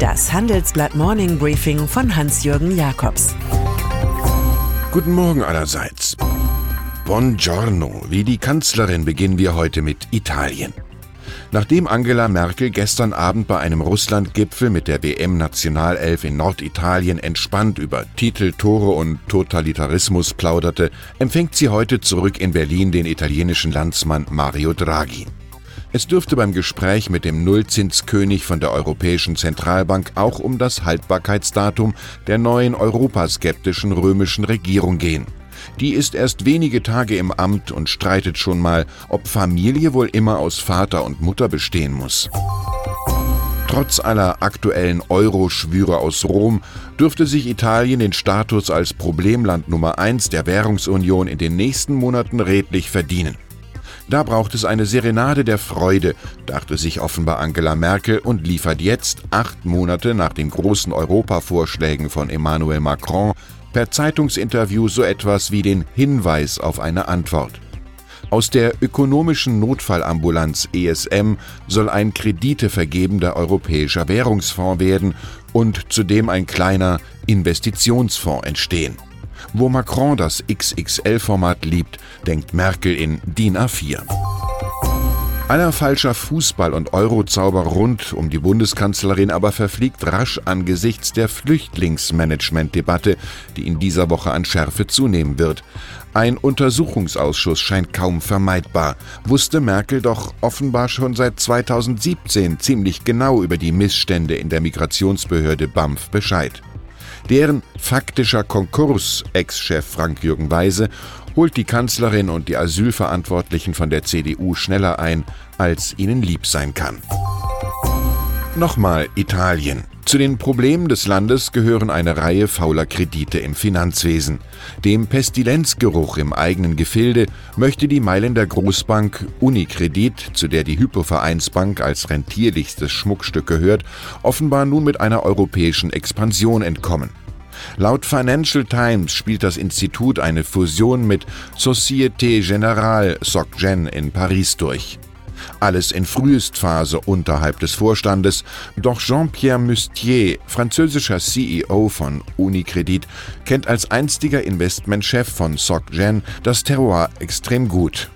Das Handelsblatt Morning Briefing von Hans-Jürgen Jakobs. Guten Morgen allerseits. Buongiorno, wie die Kanzlerin beginnen wir heute mit Italien. Nachdem Angela Merkel gestern Abend bei einem Russland-Gipfel mit der WM-Nationalelf in Norditalien entspannt über Titel, Tore und Totalitarismus plauderte, empfängt sie heute zurück in Berlin den italienischen Landsmann Mario Draghi. Es dürfte beim Gespräch mit dem Nullzinskönig von der Europäischen Zentralbank auch um das Haltbarkeitsdatum der neuen europaskeptischen römischen Regierung gehen. Die ist erst wenige Tage im Amt und streitet schon mal, ob Familie wohl immer aus Vater und Mutter bestehen muss. Trotz aller aktuellen Euro-Schwüre aus Rom dürfte sich Italien den Status als Problemland Nummer 1 der Währungsunion in den nächsten Monaten redlich verdienen. Da braucht es eine Serenade der Freude, dachte sich offenbar Angela Merkel und liefert jetzt, acht Monate nach den großen Europavorschlägen von Emmanuel Macron, per Zeitungsinterview so etwas wie den Hinweis auf eine Antwort. Aus der ökonomischen Notfallambulanz ESM soll ein kreditevergebender europäischer Währungsfonds werden und zudem ein kleiner Investitionsfonds entstehen. Wo Macron das XXL-Format liebt, denkt Merkel in DIN A4. Aller falscher Fußball- und Eurozauber rund um die Bundeskanzlerin aber verfliegt rasch angesichts der Flüchtlingsmanagement-Debatte, die in dieser Woche an Schärfe zunehmen wird. Ein Untersuchungsausschuss scheint kaum vermeidbar, wusste Merkel doch offenbar schon seit 2017 ziemlich genau über die Missstände in der Migrationsbehörde BAMF Bescheid. Deren faktischer Konkurs, Ex-Chef Frank-Jürgen Weise, holt die Kanzlerin und die Asylverantwortlichen von der CDU schneller ein, als ihnen lieb sein kann. Nochmal Italien. Zu den Problemen des Landes gehören eine Reihe fauler Kredite im Finanzwesen. Dem Pestilenzgeruch im eigenen Gefilde möchte die Mailänder Großbank Unicredit, zu der die Hypovereinsbank als rentierlichstes Schmuckstück gehört, offenbar nun mit einer europäischen Expansion entkommen. Laut Financial Times spielt das Institut eine Fusion mit Société Générale SocGen in Paris durch. Alles in Frühestphase unterhalb des Vorstandes, doch Jean-Pierre Mustier, französischer CEO von Unicredit, kennt als einstiger Investmentchef von SocGen das Terroir extrem gut.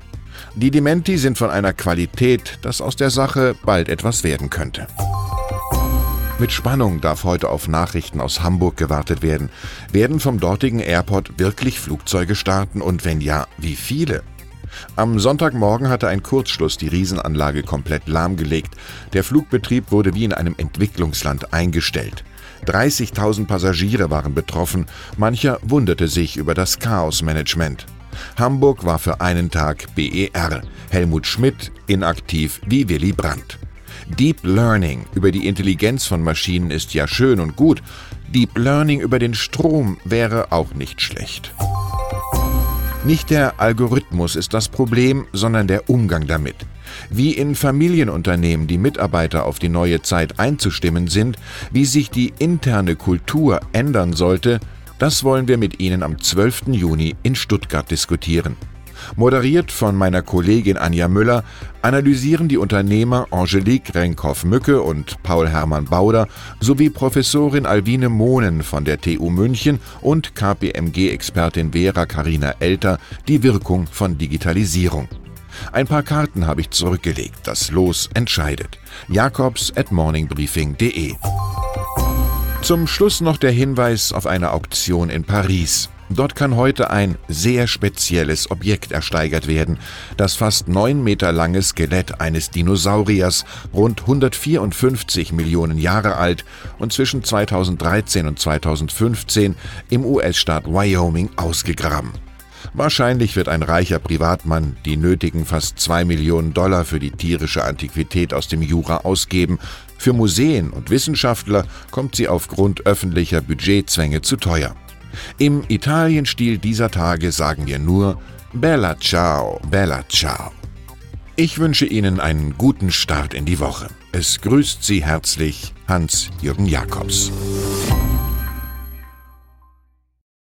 Die Dementi sind von einer Qualität, dass aus der Sache bald etwas werden könnte. Mit Spannung darf heute auf Nachrichten aus Hamburg gewartet werden. Werden vom dortigen Airport wirklich Flugzeuge starten und wenn ja, wie viele? Am Sonntagmorgen hatte ein Kurzschluss die Riesenanlage komplett lahmgelegt. Der Flugbetrieb wurde wie in einem Entwicklungsland eingestellt. 30.000 Passagiere waren betroffen, mancher wunderte sich über das Chaosmanagement. Hamburg war für einen Tag BER, Helmut Schmidt inaktiv wie Willy Brandt. Deep Learning über die Intelligenz von Maschinen ist ja schön und gut. Deep Learning über den Strom wäre auch nicht schlecht. Nicht der Algorithmus ist das Problem, sondern der Umgang damit. Wie in Familienunternehmen die Mitarbeiter auf die neue Zeit einzustimmen sind, wie sich die interne Kultur ändern sollte, das wollen wir mit Ihnen am 12. Juni in Stuttgart diskutieren. Moderiert von meiner Kollegin Anja Müller analysieren die Unternehmer Angelique Renkhoff-Mücke und Paul Hermann Bauder sowie Professorin Alwine Mohnen von der TU München und KPMG-Expertin Vera Karina Elter die Wirkung von Digitalisierung. Ein paar Karten habe ich zurückgelegt. Das Los entscheidet. Jakobs at morningbriefing.de. Zum Schluss noch der Hinweis auf eine Auktion in Paris. Dort kann heute ein sehr spezielles Objekt ersteigert werden. Das fast neun Meter lange Skelett eines Dinosauriers, rund 154 Millionen Jahre alt und zwischen 2013 und 2015 im US-Staat Wyoming ausgegraben. Wahrscheinlich wird ein reicher Privatmann die nötigen fast zwei Millionen Dollar für die tierische Antiquität aus dem Jura ausgeben. Für Museen und Wissenschaftler kommt sie aufgrund öffentlicher Budgetzwänge zu teuer. Im Italienstil dieser Tage sagen wir nur Bella ciao, bella ciao. Ich wünsche Ihnen einen guten Start in die Woche. Es grüßt Sie herzlich Hans-Jürgen Jakobs.